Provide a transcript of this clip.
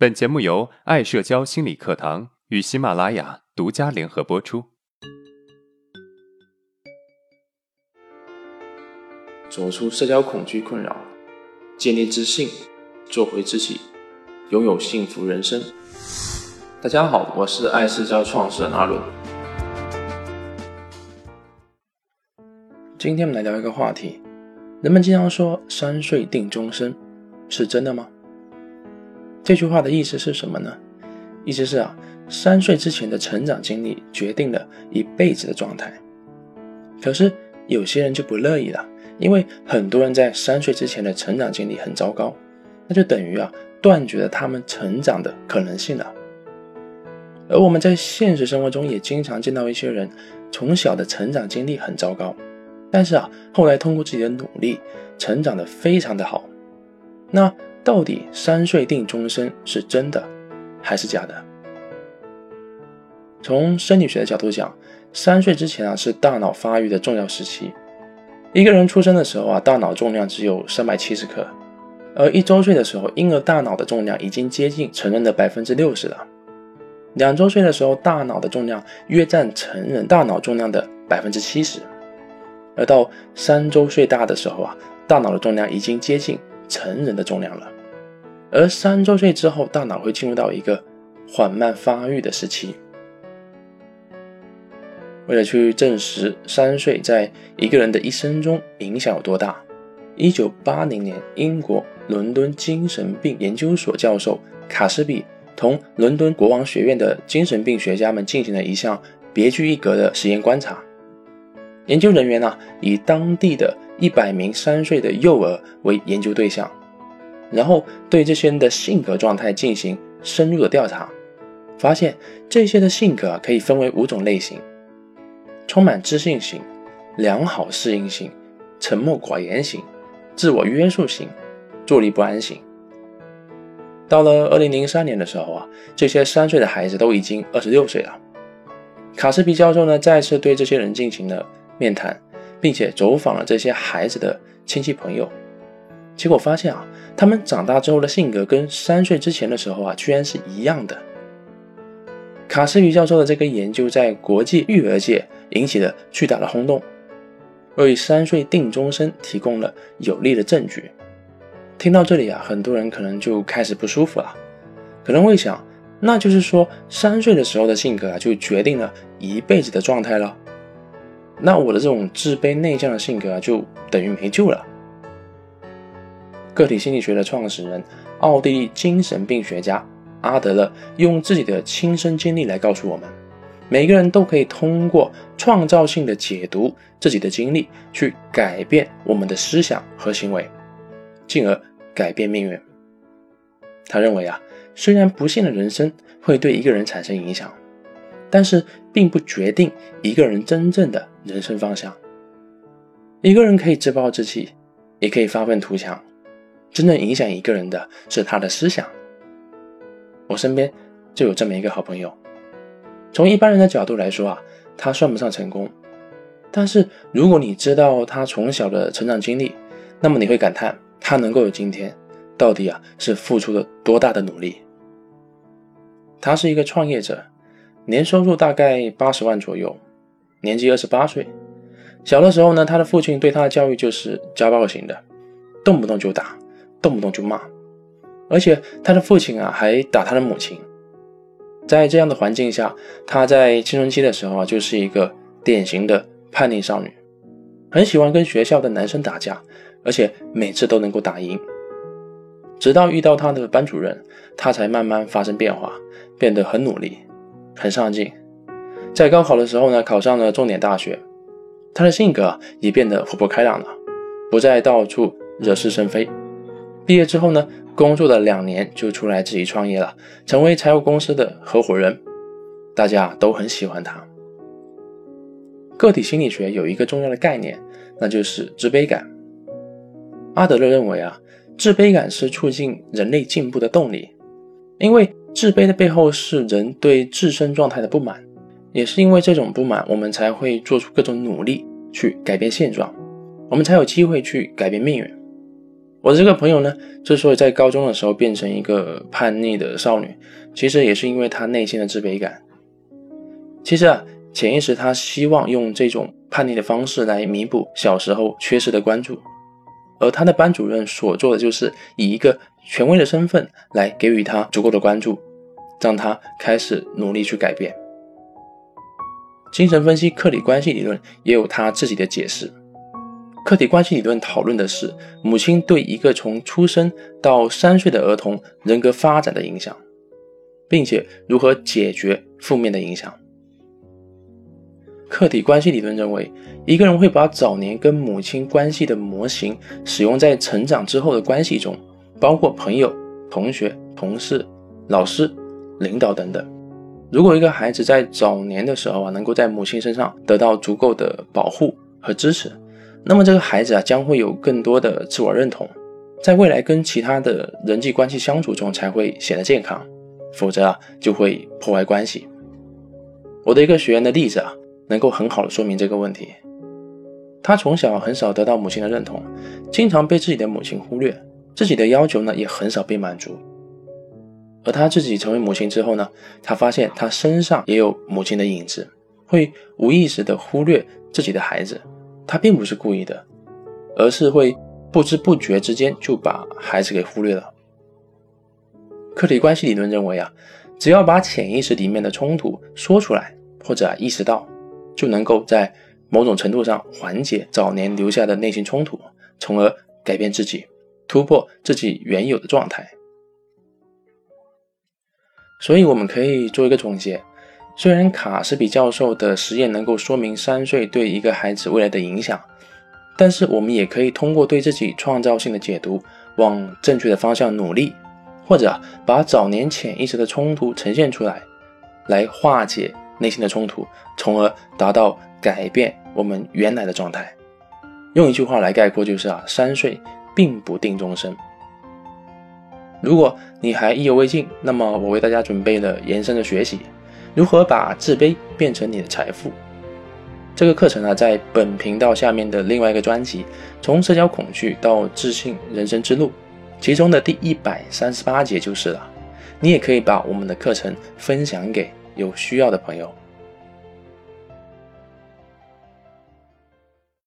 本节目由爱社交心理课堂与喜马拉雅独家联合播出。走出社交恐惧困扰，建立自信，做回自己，拥有幸福人生。大家好，我是爱社交创始人阿伦。今天我们来聊一个话题：人们经常说“三岁定终身”，是真的吗？这句话的意思是什么呢？意思是啊，三岁之前的成长经历决定了一辈子的状态。可是有些人就不乐意了，因为很多人在三岁之前的成长经历很糟糕，那就等于啊断绝了他们成长的可能性了。而我们在现实生活中也经常见到一些人，从小的成长经历很糟糕，但是啊后来通过自己的努力，成长的非常的好。那。到底三岁定终身是真的还是假的？从生理学的角度讲，三岁之前啊是大脑发育的重要时期。一个人出生的时候啊，大脑重量只有三百七十克，而一周岁的时候，婴儿大脑的重量已经接近成人的百分之六十了。两周岁的时候，大脑的重量约占成人大脑重量的百分之七十，而到三周岁大的时候啊，大脑的重量已经接近成人的重量了。而三周岁之后，大脑会进入到一个缓慢发育的时期。为了去证实三岁在一个人的一生中影响有多大，一九八零年，英国伦敦精神病研究所教授卡斯比同伦敦国王学院的精神病学家们进行了一项别具一格的实验观察。研究人员呢，以当地的一百名三岁的幼儿为研究对象。然后对这些人的性格状态进行深入的调查，发现这些的性格可以分为五种类型：充满自信型、良好适应型、沉默寡言型、自我约束型、坐立不安型。到了二零零三年的时候啊，这些三岁的孩子都已经二十六岁了。卡斯皮教授呢，再次对这些人进行了面谈，并且走访了这些孩子的亲戚朋友。结果发现啊，他们长大之后的性格跟三岁之前的时候啊，居然是一样的。卡斯皮教授的这个研究在国际育儿界引起了巨大的轰动，为三岁定终身提供了有力的证据。听到这里啊，很多人可能就开始不舒服了，可能会想，那就是说三岁的时候的性格啊，就决定了一辈子的状态了。那我的这种自卑内向的性格啊，就等于没救了。个体心理学的创始人、奥地利精神病学家阿德勒用自己的亲身经历来告诉我们：每个人都可以通过创造性的解读自己的经历，去改变我们的思想和行为，进而改变命运。他认为啊，虽然不幸的人生会对一个人产生影响，但是并不决定一个人真正的人生方向。一个人可以自暴自弃，也可以发愤图强。真正影响一个人的是他的思想。我身边就有这么一个好朋友。从一般人的角度来说啊，他算不上成功。但是如果你知道他从小的成长经历，那么你会感叹他能够有今天，到底啊是付出了多大的努力。他是一个创业者，年收入大概八十万左右，年纪二十八岁。小的时候呢，他的父亲对他的教育就是家暴型的，动不动就打。动不动就骂，而且他的父亲啊还打他的母亲。在这样的环境下，他在青春期的时候啊就是一个典型的叛逆少女，很喜欢跟学校的男生打架，而且每次都能够打赢。直到遇到他的班主任，他才慢慢发生变化，变得很努力、很上进。在高考的时候呢，考上了重点大学，他的性格也变得活泼开朗了，不再到处惹是生非。毕业之后呢，工作了两年就出来自己创业了，成为财务公司的合伙人，大家都很喜欢他。个体心理学有一个重要的概念，那就是自卑感。阿德勒认为啊，自卑感是促进人类进步的动力，因为自卑的背后是人对自身状态的不满，也是因为这种不满，我们才会做出各种努力去改变现状，我们才有机会去改变命运。我的这个朋友呢，之所以在高中的时候变成一个叛逆的少女，其实也是因为她内心的自卑感。其实啊，潜意识她希望用这种叛逆的方式来弥补小时候缺失的关注，而她的班主任所做的就是以一个权威的身份来给予她足够的关注，让她开始努力去改变。精神分析客体关系理论也有他自己的解释。客体关系理论讨论的是母亲对一个从出生到三岁的儿童人格发展的影响，并且如何解决负面的影响。客体关系理论认为，一个人会把早年跟母亲关系的模型使用在成长之后的关系中，包括朋友、同学、同事、老师、领导等等。如果一个孩子在早年的时候啊，能够在母亲身上得到足够的保护和支持，那么这个孩子啊，将会有更多的自我认同，在未来跟其他的人际关系相处中才会显得健康，否则啊，就会破坏关系。我的一个学员的例子啊，能够很好的说明这个问题。他从小很少得到母亲的认同，经常被自己的母亲忽略，自己的要求呢，也很少被满足。而他自己成为母亲之后呢，他发现他身上也有母亲的影子，会无意识的忽略自己的孩子。他并不是故意的，而是会不知不觉之间就把孩子给忽略了。客体关系理论认为啊，只要把潜意识里面的冲突说出来或者意识到，就能够在某种程度上缓解早年留下的内心冲突，从而改变自己，突破自己原有的状态。所以我们可以做一个总结：虽然卡斯比教授的实验能够说明三岁对一个孩子未来的影响，但是我们也可以通过对自己创造性的解读，往正确的方向努力，或者把早年潜意识的冲突呈现出来，来化解内心的冲突，从而达到改变我们原来的状态。用一句话来概括，就是啊，三岁并不定终身。如果你还意犹未尽，那么我为大家准备了延伸的学习，如何把自卑变成你的财富。这个课程呢，在本频道下面的另外一个专辑《从社交恐惧到自信人生之路》，其中的第一百三十八节就是了。你也可以把我们的课程分享给有需要的朋友。